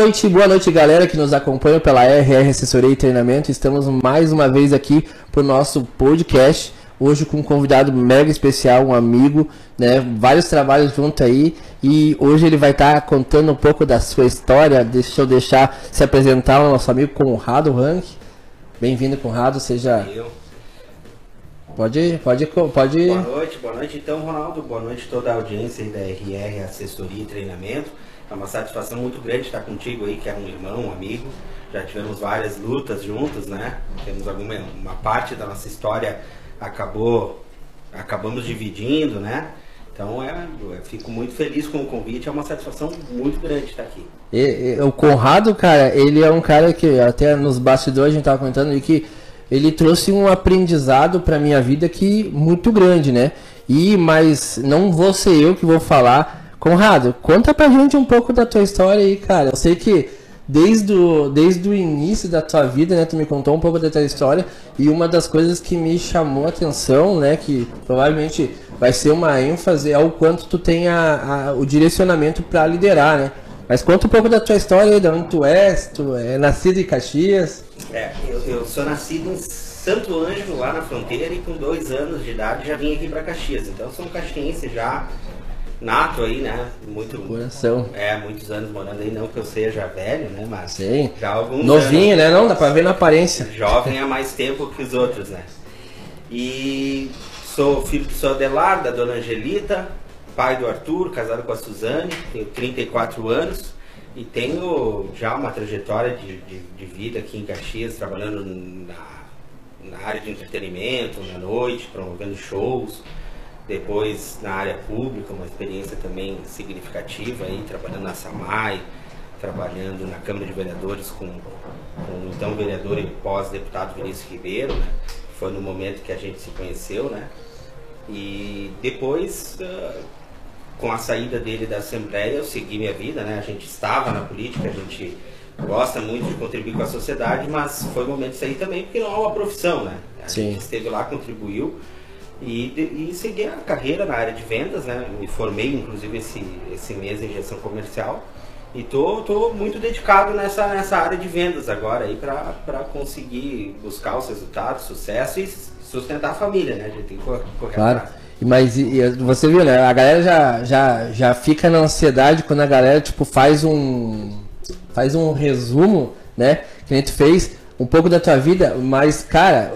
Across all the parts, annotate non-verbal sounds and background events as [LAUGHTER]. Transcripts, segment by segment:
Boa noite, boa noite galera que nos acompanha pela RR Assessoria e Treinamento. Estamos mais uma vez aqui para o nosso podcast. Hoje com um convidado mega especial, um amigo, né? Vários trabalhos junto aí. E hoje ele vai estar tá contando um pouco da sua história. Deixa eu deixar se apresentar o nosso amigo Conrado Rank. Bem-vindo, Conrado. Seja. Eu. Pode, pode, pode. Boa noite, boa noite. Então, Ronaldo, boa noite toda a audiência da RR Assessoria e Treinamento. É uma satisfação muito grande estar contigo aí, que é um irmão, um amigo. Já tivemos várias lutas juntos, né? Temos alguma uma parte da nossa história acabou acabamos dividindo, né? Então é, fico muito feliz com o convite, é uma satisfação muito grande estar aqui. E, e, o Conrado, cara, ele é um cara que até nos bastidores a gente estava comentando que ele trouxe um aprendizado para minha vida que muito grande, né? E mas não vou ser eu que vou falar Conrado, conta pra gente um pouco da tua história aí, cara. Eu sei que desde o, desde o início da tua vida, né, tu me contou um pouco da tua história e uma das coisas que me chamou a atenção, né, que provavelmente vai ser uma ênfase é o quanto tu tem a, a o direcionamento para liderar, né? Mas conta um pouco da tua história aí, de onde tu és, tu é nascido em Caxias. É, eu, eu sou nascido em Santo Ângelo, lá na fronteira, e com dois anos de idade já vim aqui para Caxias. Então sou um caxiense já nato aí, né? Muito. Coração. É, muitos anos morando aí, não que eu seja velho, né? Mas. Sim. Já alguns Novinho, anos, né? Não, dá pra ver na aparência. Jovem há mais tempo que os outros, né? E sou filho do seu Adelar, da dona Angelita, pai do Arthur, casado com a Suzane, tenho 34 anos e tenho já uma trajetória de, de, de vida aqui em Caxias, trabalhando na, na área de entretenimento, na noite, promovendo shows depois na área pública, uma experiência também significativa aí, trabalhando na SAMAI, trabalhando na Câmara de Vereadores com, com o então vereador e pós-deputado Vinícius Ribeiro, né? Foi no momento que a gente se conheceu, né? E depois, uh, com a saída dele da Assembleia, eu segui minha vida, né? A gente estava na política, a gente gosta muito de contribuir com a sociedade, mas foi o momento de sair também, porque não é uma profissão, né? A Sim. gente esteve lá, contribuiu, e, e segui a carreira na área de vendas, né? Me formei, inclusive, esse, esse mês em gestão comercial. E tô, tô muito dedicado nessa, nessa área de vendas agora aí para conseguir buscar os resultados, sucesso e sustentar a família, né? A gente tem que correr Claro. Atrás. Mas e, você viu, né? A galera já, já, já fica na ansiedade quando a galera tipo, faz um faz um resumo, né? Que a gente fez um pouco da tua vida, mas, cara,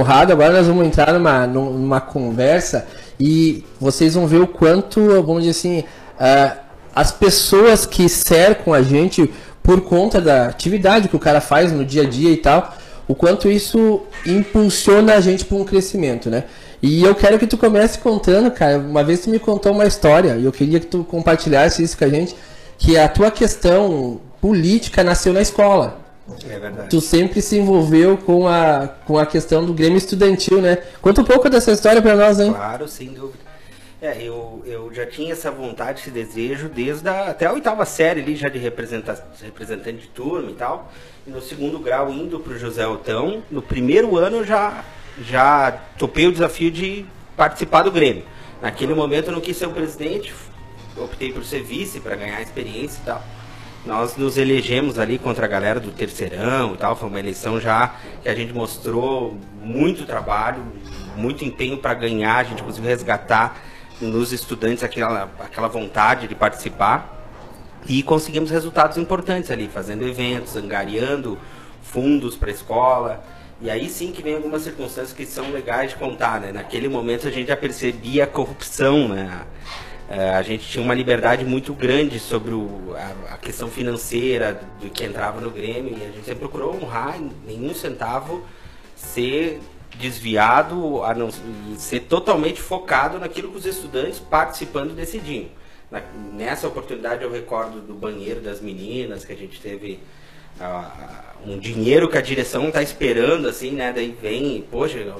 Agora nós vamos entrar numa, numa conversa e vocês vão ver o quanto, vamos dizer assim, uh, as pessoas que cercam a gente por conta da atividade que o cara faz no dia a dia e tal, o quanto isso impulsiona a gente para um crescimento, né? E eu quero que tu comece contando, cara. Uma vez tu me contou uma história e eu queria que tu compartilhasse isso com a gente, que a tua questão política nasceu na escola. É verdade. Tu sempre se envolveu com a, com a questão do Grêmio Estudantil, né? Conta um pouco dessa história para nós, hein? Claro, sem dúvida. É, eu, eu já tinha essa vontade, esse desejo desde a, até a oitava série ali, já de representante de turma e tal. E no segundo grau, indo para o José Otão, no primeiro ano eu já, já topei o desafio de participar do Grêmio. Naquele momento eu não quis ser o presidente, optei por ser vice para ganhar experiência e tal nós nos elegemos ali contra a galera do terceirão e tal. Foi uma eleição já que a gente mostrou muito trabalho, muito empenho para ganhar. A gente conseguiu resgatar nos estudantes aquela, aquela vontade de participar e conseguimos resultados importantes ali, fazendo eventos, angariando fundos para a escola. E aí sim que vem algumas circunstâncias que são legais de contar, né? Naquele momento a gente já percebia a corrupção, né? É, a gente tinha uma liberdade muito grande sobre o, a, a, questão financeira do que entrava no Grêmio e a gente sempre procurou honrar nenhum centavo ser desviado a não ser totalmente focado naquilo que os estudantes participando decidiam. Na, nessa oportunidade eu recordo do banheiro das meninas que a gente teve uh, um dinheiro que a direção está esperando assim, né? Daí vem, poxa,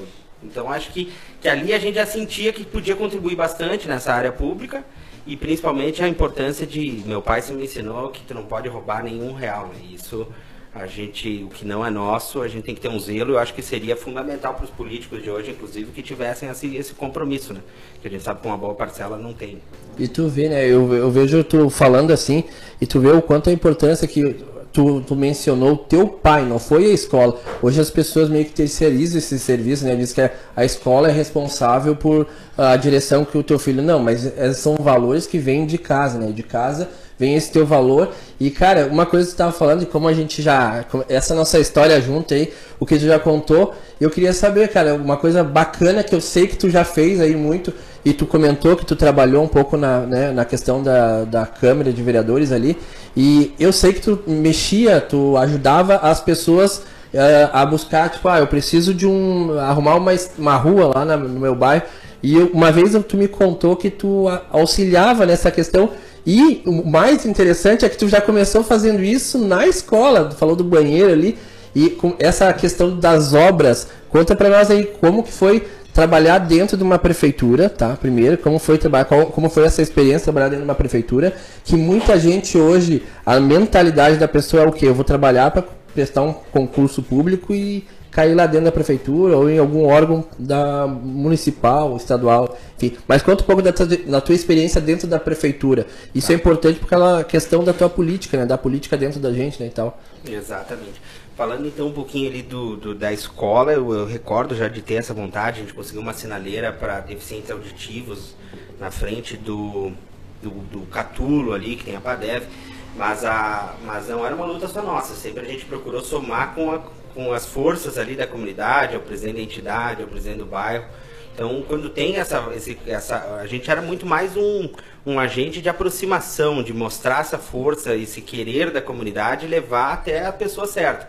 então acho que, que ali a gente já sentia que podia contribuir bastante nessa área pública e principalmente a importância de meu pai se me ensinou que tu não pode roubar nenhum real, né? Isso a gente, o que não é nosso, a gente tem que ter um zelo. Eu acho que seria fundamental para os políticos de hoje, inclusive, que tivessem esse, esse compromisso, né? Que a gente sabe que uma boa parcela não tem. E tu vê, né? Eu, eu vejo tu falando assim, e tu vê o quanto a importância que tu, tu mencionou o teu pai, não foi a escola. Hoje as pessoas meio que terceirizam esse serviço, né? Diz que a escola é responsável por a direção que o teu filho. Não, mas é, são valores que vêm de casa, né? De casa vem esse teu valor. E, cara, uma coisa que tu estava falando, e como a gente já. Essa nossa história junto aí, o que tu já contou, eu queria saber, cara, uma coisa bacana que eu sei que tu já fez aí muito, e tu comentou que tu trabalhou um pouco na, né, na questão da, da Câmara de Vereadores ali, e eu sei que tu mexia, tu ajudava as pessoas uh, a buscar, tipo, ah, eu preciso de um. arrumar uma, uma rua lá na, no meu bairro. E eu, uma vez tu me contou que tu auxiliava nessa questão e o mais interessante é que tu já começou fazendo isso na escola, tu falou do banheiro ali, e com essa questão das obras, conta para nós aí como que foi trabalhar dentro de uma prefeitura, tá? Primeiro, como foi trabalhar, como foi essa experiência trabalhar dentro de uma prefeitura, que muita gente hoje, a mentalidade da pessoa é o quê? Eu vou trabalhar para prestar um concurso público e cair lá dentro da prefeitura ou em algum órgão da municipal, estadual, enfim. Mas conta um pouco da tua, da tua experiência dentro da prefeitura. Isso é importante porque é questão da tua política, né? Da política dentro da gente, né, e tal. Exatamente. Falando então um pouquinho ali do, do da escola, eu, eu, recordo já de ter essa vontade, a gente conseguiu uma sinaleira para deficientes auditivos na frente do, do, do Catulo ali, que tem a Padev, mas, a, mas não era uma luta só nossa, sempre a gente procurou somar com a, com as forças ali da comunidade, ao presidente da entidade, ao presidente do bairro. Então, quando tem essa, esse, essa a gente era muito mais um, um agente de aproximação, de mostrar essa força, esse querer da comunidade levar até a pessoa certa.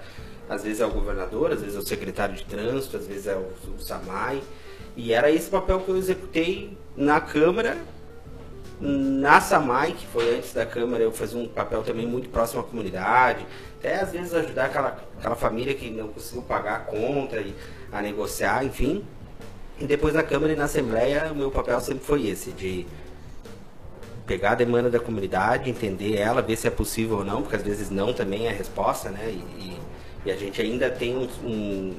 Às vezes é o governador, às vezes é o secretário de trânsito, às vezes é o, o SAMAI. E era esse papel que eu executei na Câmara. Na SAMAI, que foi antes da Câmara, eu fazia um papel também muito próximo à comunidade, até às vezes ajudar aquela, aquela família que não conseguiu pagar a conta e a negociar, enfim. E depois na Câmara e na Assembleia, o meu papel sempre foi esse, de pegar a demanda da comunidade, entender ela, ver se é possível ou não, porque às vezes não também é a resposta, né? E, e, e a gente ainda tem um, um,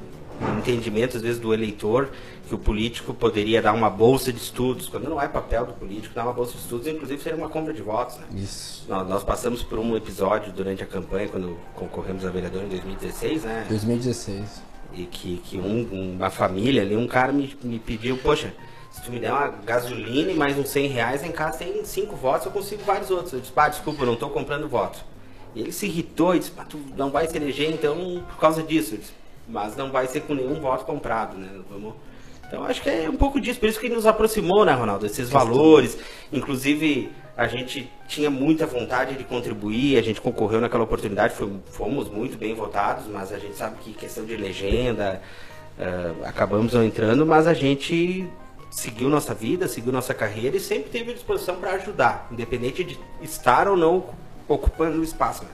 entendimento, às vezes, do eleitor que o político poderia dar uma bolsa de estudos, quando não é papel do político dar uma bolsa de estudos, inclusive seria uma compra de votos, né? Isso. Nós, nós passamos por um episódio durante a campanha, quando concorremos a vereador em 2016, né? 2016 e que, que um, uma família ali, um cara me, me pediu, poxa, se tu me der uma gasolina e mais uns 100 reais, em casa tem cinco votos, eu consigo vários outros. Eu disse, pá, desculpa, eu não estou comprando voto. E ele se irritou e disse, pá, tu não vai se eleger então por causa disso. Disse, mas não vai ser com nenhum voto comprado, né? Vamos... Então acho que é um pouco disso, por isso que nos aproximou, né, Ronaldo? Esses valores, inclusive a gente tinha muita vontade de contribuir, a gente concorreu naquela oportunidade, fomos muito bem votados, mas a gente sabe que questão de legenda, uh, acabamos não entrando, mas a gente seguiu nossa vida, seguiu nossa carreira e sempre teve disposição para ajudar, independente de estar ou não ocupando o espaço. Né?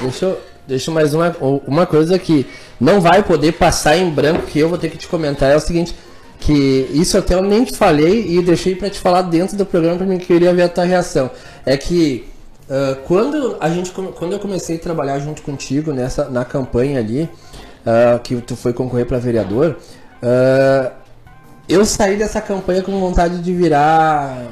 Deixa eu, deixa mais uma, uma coisa que não vai poder passar em branco que eu vou ter que te comentar é o seguinte que isso até eu nem te falei e deixei para te falar dentro do programa para mim queria ver a tua reação. É que uh, quando a gente quando eu comecei a trabalhar junto contigo nessa na campanha ali uh, que tu foi concorrer para vereador, uh, eu saí dessa campanha com vontade de virar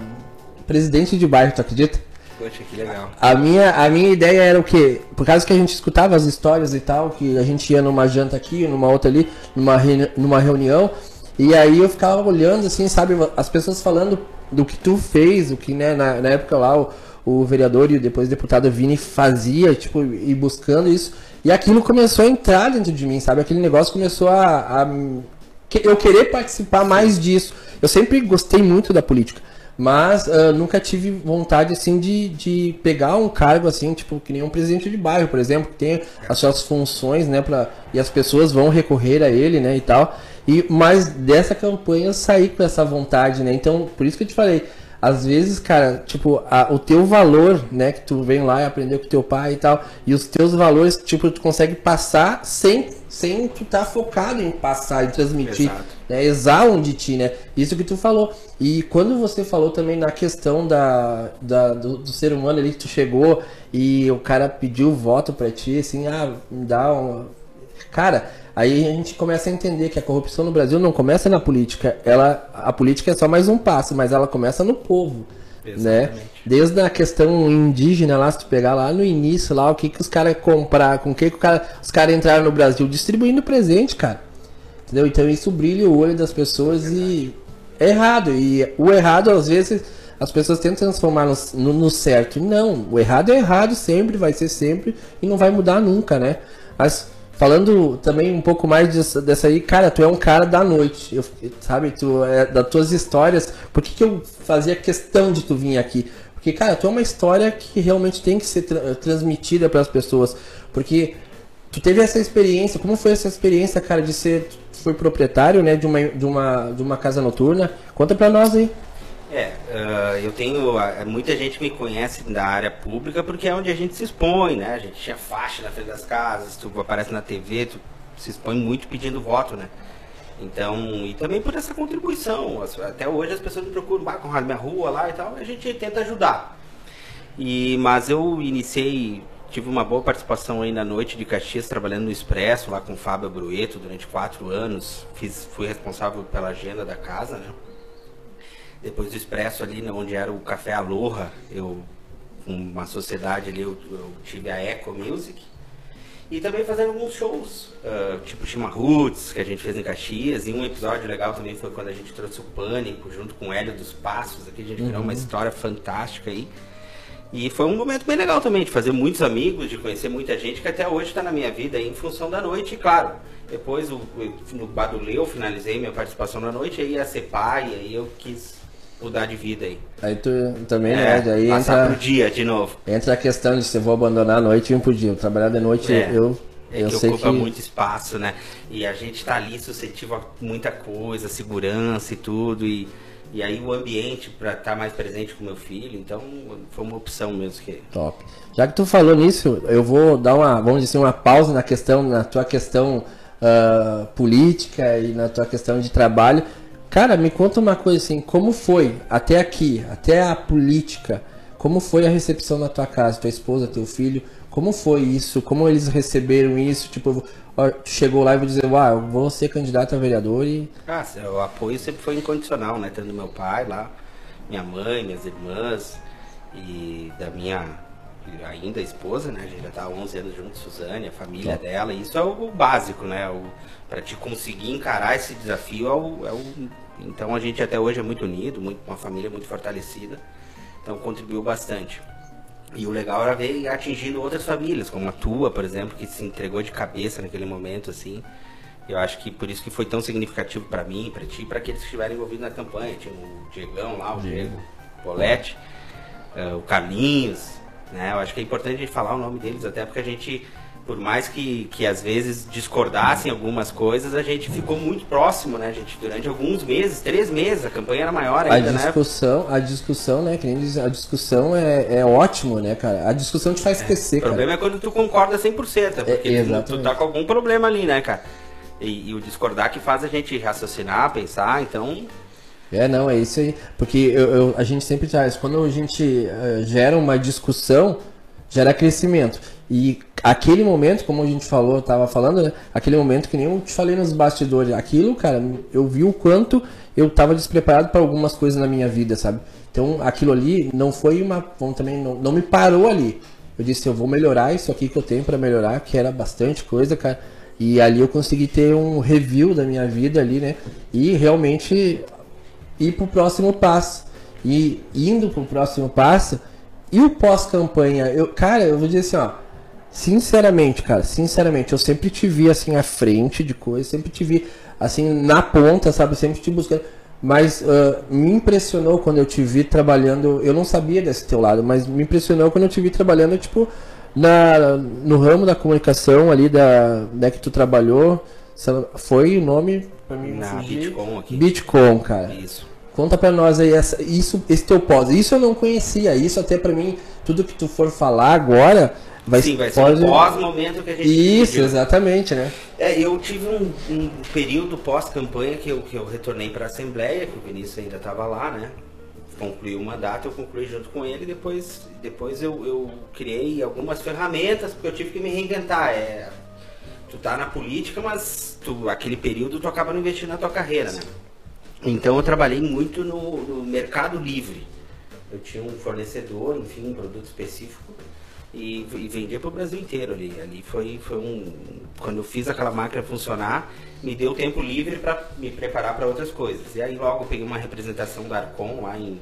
presidente de bairro, tu acredita? Poxa, que legal. A minha, a minha ideia era o quê? Por causa que a gente escutava as histórias e tal, que a gente ia numa janta aqui, numa outra ali, numa, numa reunião, e aí eu ficava olhando, assim, sabe, as pessoas falando do que tu fez, o que, né, na, na época lá o, o vereador e depois o deputado Vini fazia, tipo, e buscando isso. E aquilo começou a entrar dentro de mim, sabe? Aquele negócio começou a, a eu querer participar mais disso. Eu sempre gostei muito da política, mas uh, nunca tive vontade assim de, de pegar um cargo assim, tipo que nem um presidente de bairro, por exemplo, que tem as suas funções, né, para e as pessoas vão recorrer a ele, né, e tal. E mas dessa campanha eu saí com essa vontade, né? Então, por isso que eu te falei, às vezes, cara, tipo, a, o teu valor, né, que tu vem lá e aprendeu com teu pai e tal, e os teus valores, tipo, tu consegue passar sem sem tu estar tá focado em passar e transmitir, Exato. Né, exalam de ti, né? Isso que tu falou. E quando você falou também na questão da, da do, do, ser humano ali que tu chegou e o cara pediu voto para ti, assim, ah, me dá um Cara, Aí a gente começa a entender que a corrupção no Brasil não começa na política. Ela, a política é só mais um passo, mas ela começa no povo. né? Desde a questão indígena lá, se tu pegar lá no início lá, o que que os caras compraram, com o que, que cara, os caras entraram no Brasil distribuindo presente, cara. Entendeu? Então isso brilha o olho das pessoas e é errado. E o errado, às vezes, as pessoas tentam transformar no, no, no, certo. Não, o errado é errado sempre, vai ser sempre e não vai mudar nunca, né? Mas falando também um pouco mais dessa, aí, cara, tu é um cara da noite, eu, sabe? Tu é das tuas histórias. Por que, que eu fazia questão de tu vir aqui? Porque, cara, tu é uma história que realmente tem que ser tra transmitida para as pessoas. Porque tu teve essa experiência, como foi essa experiência, cara, de ser foi proprietário, né, de uma de uma de uma casa noturna? Conta para nós aí. É, uh, eu tenho. Uh, muita gente me conhece da área pública porque é onde a gente se expõe, né? A gente tinha faixa na frente das casas, tu aparece na TV, tu se expõe muito pedindo voto, né? Então, e também por essa contribuição. Até hoje as pessoas me procuram, ah, a minha rua lá e tal, a gente tenta ajudar. E, mas eu iniciei, tive uma boa participação aí na noite de Caxias, trabalhando no Expresso, lá com o Fábio Brueto, durante quatro anos. Fiz, fui responsável pela agenda da casa, né? Depois do Expresso ali, né, onde era o Café Aloha, eu, uma sociedade ali, eu, eu tive a Eco Music. E também fazendo alguns shows, uh, tipo Chima Roots, que a gente fez em Caxias. E um episódio legal também foi quando a gente trouxe o Pânico, junto com o Hélio dos Passos. Aqui a gente uhum. criou uma uhum. história fantástica aí. E foi um momento bem legal também, de fazer muitos amigos, de conhecer muita gente que até hoje está na minha vida em função da noite. E claro, depois o, no Baduleu finalizei minha participação na noite, aí ia ser pai, aí eu quis mudar de vida aí. Aí tu também, é, né? Aí passar entra, pro dia de novo. Entra a questão de se eu vou abandonar a noite e ir pro dia. Trabalhar de noite, é, eu. É eu que sei ocupa que... muito espaço, né? E a gente tá ali suscetível a muita coisa, segurança e tudo. E, e aí o ambiente para estar tá mais presente com meu filho, então foi uma opção mesmo que. Top. Já que tu falou nisso, eu vou dar uma, vamos dizer, uma pausa na questão, na tua questão uh, política e na tua questão de trabalho Cara, me conta uma coisa assim, como foi até aqui, até a política, como foi a recepção na tua casa, tua esposa, teu filho, como foi isso, como eles receberam isso, tipo, chegou lá e vou dizer, uau, eu vou ser candidato a vereador e... Ah, o apoio sempre foi incondicional, né, tendo meu pai lá, minha mãe, minhas irmãs e da minha ainda esposa, né, a gente já tá há 11 anos juntos, Suzane, a família dela, isso é o básico, né, o, para te conseguir encarar esse desafio é o, é o então a gente até hoje é muito unido, muito, uma família muito fortalecida. Então contribuiu bastante. E o legal era ver atingindo outras famílias, como a tua, por exemplo, que se entregou de cabeça naquele momento, assim. Eu acho que por isso que foi tão significativo para mim, para ti, para aqueles que estiverem envolvidos na campanha. Tinha o Diegão lá, o Diego Poletti, uh, o Carlinhos, né? Eu acho que é importante a gente falar o nome deles, até porque a gente por mais que, que às vezes discordassem algumas coisas, a gente ficou muito próximo, né? Gente, durante alguns meses, três meses, a campanha era maior ainda, a né? discussão, né? A discussão, né? Que nem diz, a discussão é, é ótimo, né, cara? A discussão te faz é, crescer, cara. O problema é quando tu concorda 100%, é porque é, tu, tu tá com algum problema ali, né, cara? E, e, o discordar que faz a gente raciocinar, pensar, então... É, não, é isso aí. Porque eu, eu a gente sempre traz, quando a gente uh, gera uma discussão, gera crescimento. E aquele momento, como a gente falou, tava falando, né? Aquele momento que nem eu te falei nos bastidores, aquilo, cara, eu vi o quanto eu tava despreparado para algumas coisas na minha vida, sabe? Então, aquilo ali não foi uma, vamos também não, não me parou ali. Eu disse, eu vou melhorar isso aqui que eu tenho para melhorar, que era bastante coisa, cara. E ali eu consegui ter um review da minha vida ali, né? E realmente ir pro próximo passo. E indo pro próximo passo, e o pós-campanha, eu, cara, eu vou dizer assim, ó, Sinceramente, cara, sinceramente, eu sempre te vi assim à frente de coisas, sempre te vi assim na ponta, sabe? Sempre te buscando. Mas uh, me impressionou quando eu te vi trabalhando. Eu não sabia desse teu lado, mas me impressionou quando eu te vi trabalhando, tipo, na, no ramo da comunicação ali da, né, que tu trabalhou. Foi o nome pra mim? Na Bitcoin aqui. Bitcoin, cara. Isso. Conta pra nós aí essa, isso, esse teu pós. Isso eu não conhecia. Isso até pra mim, tudo que tu for falar agora Vai, Sim, vai ser pode... pós-momento que a gente Isso, pediu. exatamente, né? É, eu tive um, um período pós-campanha que eu, que eu retornei para a Assembleia, que o Vinícius ainda estava lá, né? Concluiu uma data, eu concluí junto com ele, depois, depois eu, eu criei algumas ferramentas, porque eu tive que me reinventar. É, tu tá na política, mas tu, aquele período tu acaba não investindo na tua carreira, né? Então eu trabalhei muito no, no mercado livre eu tinha um fornecedor, enfim, um produto específico e, e vendia para o Brasil inteiro ali. Ali foi, foi um. Quando eu fiz aquela máquina funcionar, me deu tempo livre para me preparar para outras coisas. E aí logo peguei uma representação da Arcon lá em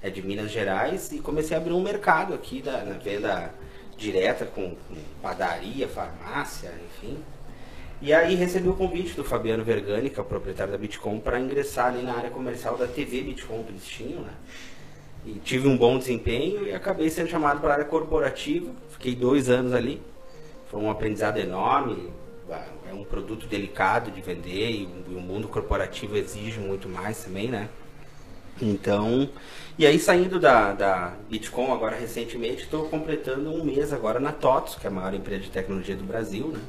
é de Minas Gerais e comecei a abrir um mercado aqui da, na venda direta com, com padaria, farmácia, enfim. E aí recebi o convite do Fabiano Vergani, que é o proprietário da Bitcom, para ingressar ali na área comercial da TV Bitcom que eles tinham, né? E tive um bom desempenho e acabei sendo chamado para a área corporativa. Fiquei dois anos ali. Foi um aprendizado enorme. É um produto delicado de vender e o mundo corporativo exige muito mais também, né? Então, e aí saindo da, da Bitcoin agora recentemente, estou completando um mês agora na TOTS, que é a maior empresa de tecnologia do Brasil, né?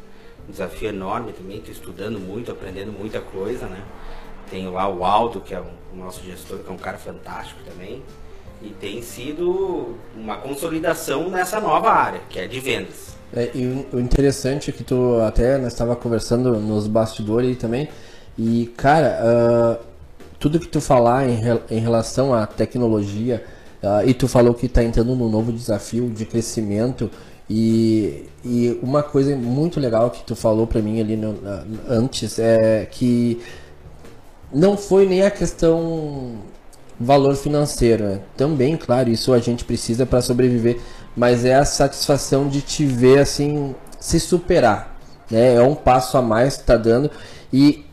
Um desafio enorme também, estou estudando muito, aprendendo muita coisa, né? Tenho lá o Aldo, que é o nosso gestor, que é um cara fantástico também. E tem sido uma consolidação nessa nova área, que é de vendas. É, e o interessante é que tu até nós estava conversando nos bastidores também, e cara, uh, tudo que tu falar em, em relação à tecnologia, uh, e tu falou que está entrando num novo desafio de crescimento, e, e uma coisa muito legal que tu falou para mim ali no, antes é que não foi nem a questão valor financeiro. Né? Também, claro, isso a gente precisa para sobreviver, mas é a satisfação de te ver assim se superar. Né? É um passo a mais que está dando e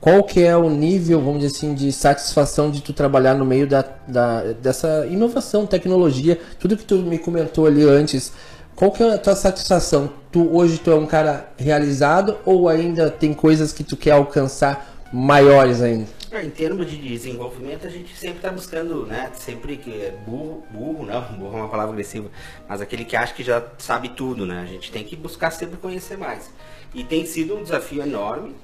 qual que é o nível, vamos dizer assim, de satisfação de tu trabalhar no meio da, da, dessa inovação, tecnologia, tudo que tu me comentou ali antes, qual que é a tua satisfação? Tu hoje tu é um cara realizado ou ainda tem coisas que tu quer alcançar maiores ainda? Em termos de desenvolvimento, a gente sempre está buscando, né? Sempre que é burro, burro, não, [LAUGHS] burro é uma palavra agressiva, mas aquele que acha que já sabe tudo, né? A gente tem que buscar sempre conhecer mais. E tem sido um desafio enorme.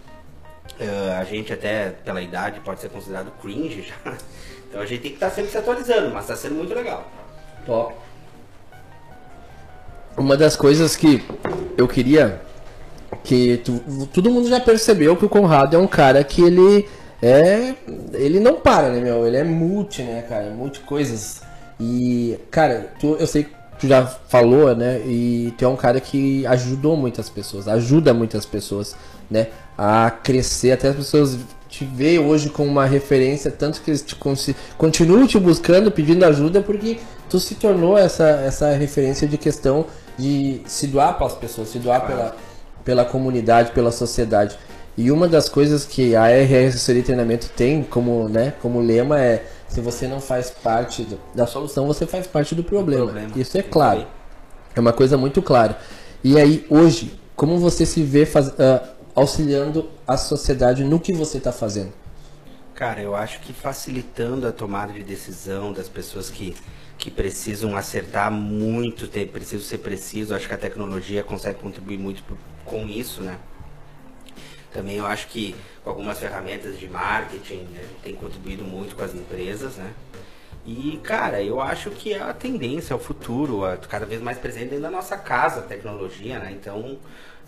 Uh, a gente até, pela idade, pode ser considerado cringe já. [LAUGHS] Então a gente tem que estar tá sempre se atualizando, mas está sendo muito legal. Top. Uma das coisas que eu queria que tu, todo mundo já percebeu que o Conrado é um cara que ele é. Ele não para, né, meu? Ele é multi, né, cara? Multi coisas. E, cara, tu, eu sei que tu já falou, né? E tu é um cara que ajudou muitas pessoas, ajuda muitas pessoas, né? A crescer, até as pessoas te veem hoje como uma referência, tanto que eles te, continuam te buscando, pedindo ajuda, porque tu se tornou essa, essa referência de questão de se doar para as pessoas, se doar pela, pela comunidade, pela sociedade. E uma das coisas que a RS Assessoria e Treinamento tem como, né, como lema é se você não faz parte da solução, você faz parte do problema. problema. Isso é claro. É uma coisa muito clara. E aí, hoje, como você se vê faz, uh, auxiliando a sociedade no que você está fazendo? Cara, eu acho que facilitando a tomada de decisão das pessoas que, que precisam acertar muito, ter, precisam ser preciso, acho que a tecnologia consegue contribuir muito com isso, né? Também eu acho que com algumas ferramentas de marketing gente tem contribuído muito com as empresas, né? E, cara, eu acho que é a tendência, é o futuro, é cada vez mais presente dentro da nossa casa a tecnologia, né? Então,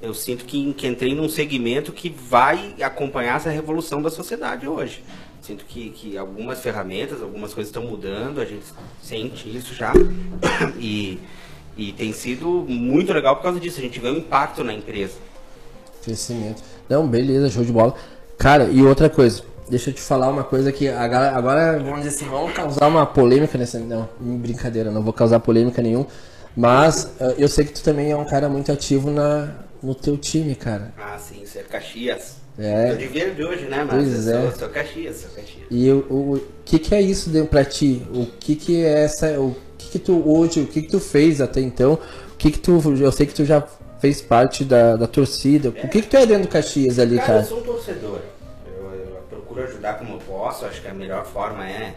eu sinto que, que entrei num segmento que vai acompanhar essa revolução da sociedade hoje. Sinto que, que algumas ferramentas, algumas coisas estão mudando, a gente sente isso já. [COUGHS] E, e tem sido muito legal por causa disso, a gente vê o impacto na empresa. Crescimento. Não, beleza, show de bola. Cara, e outra coisa, deixa eu te falar uma coisa que agora, agora vamos dizer assim, vamos causar uma polêmica nessa. Não, brincadeira, não vou causar polêmica nenhum. Mas uh, eu sei que tu também é um cara muito ativo na, no teu time, cara. Ah, sim, você é Caxias. É. Tô de verde hoje, né? Mas pois eu é. sou, sou Caxias, sou Caxias. E o, o que, que é isso dentro pra ti? O que, que é essa. O que, que tu hoje, o que, que tu fez até então? O que, que tu. Eu sei que tu já fez parte da, da torcida. É. O que, que tu é dentro do Caxias ali, cara? Cara, eu sou um torcedor. Eu, eu, procuro ajudar como eu posso. Acho que a melhor forma é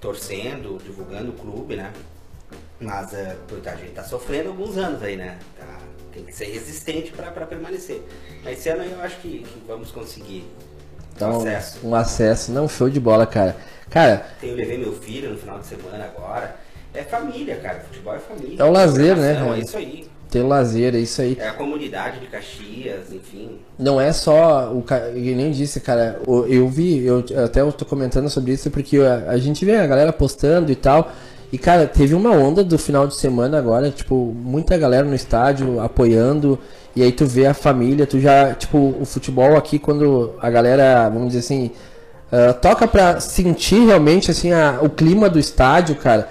torcendo, divulgando o clube, né? Mas uh, a gente tá sofrendo alguns anos aí, né? Tá, tem que ser resistente para permanecer. Mas esse ano eu acho que, que vamos conseguir. Então, um acesso. Um acesso, não, show de bola, cara. Cara. Eu levei meu filho no final de semana agora. É família, cara. Futebol é família. É o lazer, né? É isso aí ter lazer, é isso aí. É a comunidade de Caxias, enfim. Não é só o eu nem disse, cara, eu vi, eu até eu tô comentando sobre isso porque a, a gente vê a galera postando e tal, E, cara, teve uma onda do final de semana agora, tipo, muita galera no estádio apoiando. E aí tu vê a família, tu já, tipo, o futebol aqui, quando a galera, vamos dizer assim, uh, toca pra sentir realmente, assim, a, o clima do estádio, cara.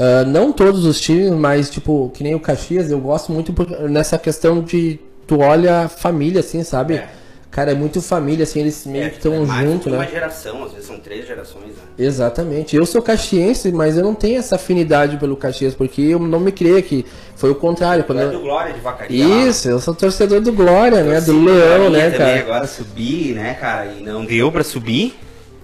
Uh, não todos os times, mas, tipo, que nem o Caxias, eu gosto muito por, nessa questão de tu olha a família, assim, sabe? É. Cara, é muito família, assim, eles meio é, que estão é juntos, né? uma geração, às vezes são três gerações, né? Exatamente. Eu sou caxiense, mas eu não tenho essa afinidade pelo Caxias, porque eu não me criei aqui. Foi o contrário. Quando é eu... do Glória de Vacaria. Isso, eu sou torcedor do Glória, né? Do Leão, né, cara? agora subir, né, cara? E não deu pra subir.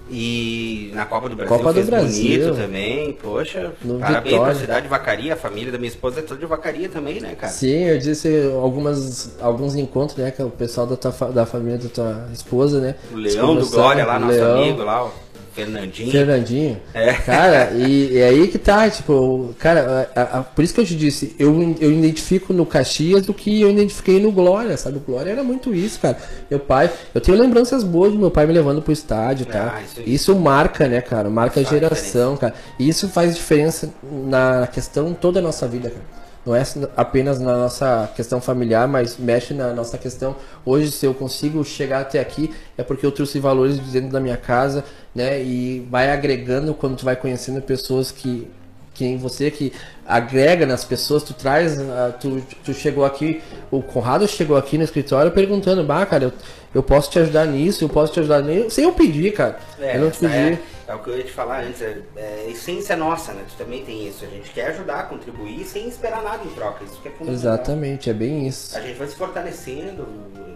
E na Copa do Brasil Copa do Brasil. bonito também. Poxa, no parabéns Vitória. pra cidade de Vacaria. A família da minha esposa é toda de Vacaria também, né, cara? Sim, eu disse algumas, alguns encontros, né, que é o pessoal da, tua, da família da tua esposa, né? O Leão do Glória lá, nosso Leão. amigo lá, ó. Fernandinho. Fernandinho. É. Cara, e, e aí que tá, tipo, cara, a, a, por isso que eu te disse, eu, eu identifico no Caxias do que eu identifiquei no Glória, sabe? O Glória era muito isso, cara. Meu pai, eu tenho lembranças boas do meu pai me levando pro estádio, tá? Ah, isso, isso, marca, né, cara? Marca a geração, cara. E isso faz diferença na questão toda a nossa vida, cara não é apenas na nossa questão familiar, mas mexe na nossa questão. Hoje, se eu consigo chegar até aqui, é porque eu trouxe valores dentro da minha casa, né? E vai agregando quando tu vai conhecendo pessoas que que em você que agrega nas pessoas, tu traz, uh, tu, tu chegou aqui, o Conrado chegou aqui no escritório perguntando, bah, cara, eu, eu posso te ajudar nisso, eu posso te ajudar nisso, sem eu pedir, cara. É, eu não te pedi. É, é, o que eu ia te falar antes, é, é essência nossa, né? Tu também tem isso, a gente quer ajudar, contribuir sem esperar nada em troca, isso que é fundamental. Exatamente, é bem isso. A gente vai se fortalecendo,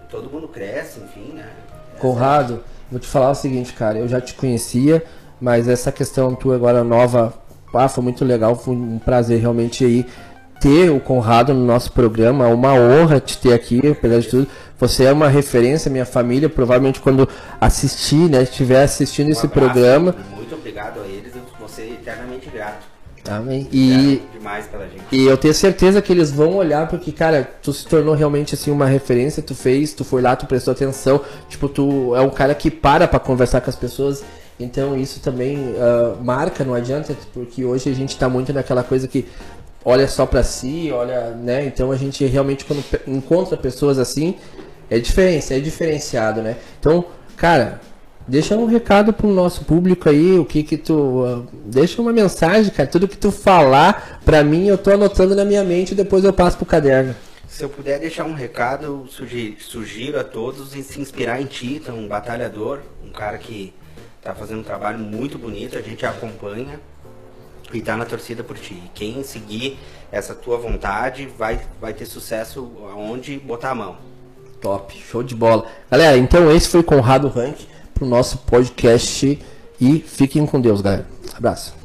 todo mundo cresce, enfim, né? Conrado, vou te falar o seguinte, cara, eu já te conhecia, mas essa questão tua agora nova ah, foi muito legal, foi um prazer realmente aí ter o Conrado no nosso programa, é uma honra te ter aqui, apesar de tudo. Você é uma referência, minha família, provavelmente quando assistir, né, estiver assistindo um esse abraço, programa. Muito obrigado a eles, eu vou ser eternamente grato. Amém. E, e eu tenho certeza que eles vão olhar porque, cara, tu se tornou realmente assim uma referência, tu fez, tu foi lá, tu prestou atenção, tipo, tu é um cara que para para conversar com as pessoas então isso também uh, marca, não adianta, porque hoje a gente está muito naquela coisa que olha só para si, olha, né? Então a gente realmente quando encontra pessoas assim, é diferente, é diferenciado, né? Então, cara, deixa um recado pro nosso público aí, o que que tu, uh, deixa uma mensagem, cara, tudo que tu falar para mim eu tô anotando na minha mente e depois eu passo pro caderno. Se eu puder deixar um recado, sugiro, sugiro a todos em se inspirar em ti, então, um batalhador, um cara que Tá fazendo um trabalho muito bonito, a gente acompanha e tá na torcida por ti. Quem seguir essa tua vontade vai, vai ter sucesso aonde botar a mão. Top, show de bola. Galera, então esse foi Conrado Rank pro nosso podcast e fiquem com Deus, galera. Abraço.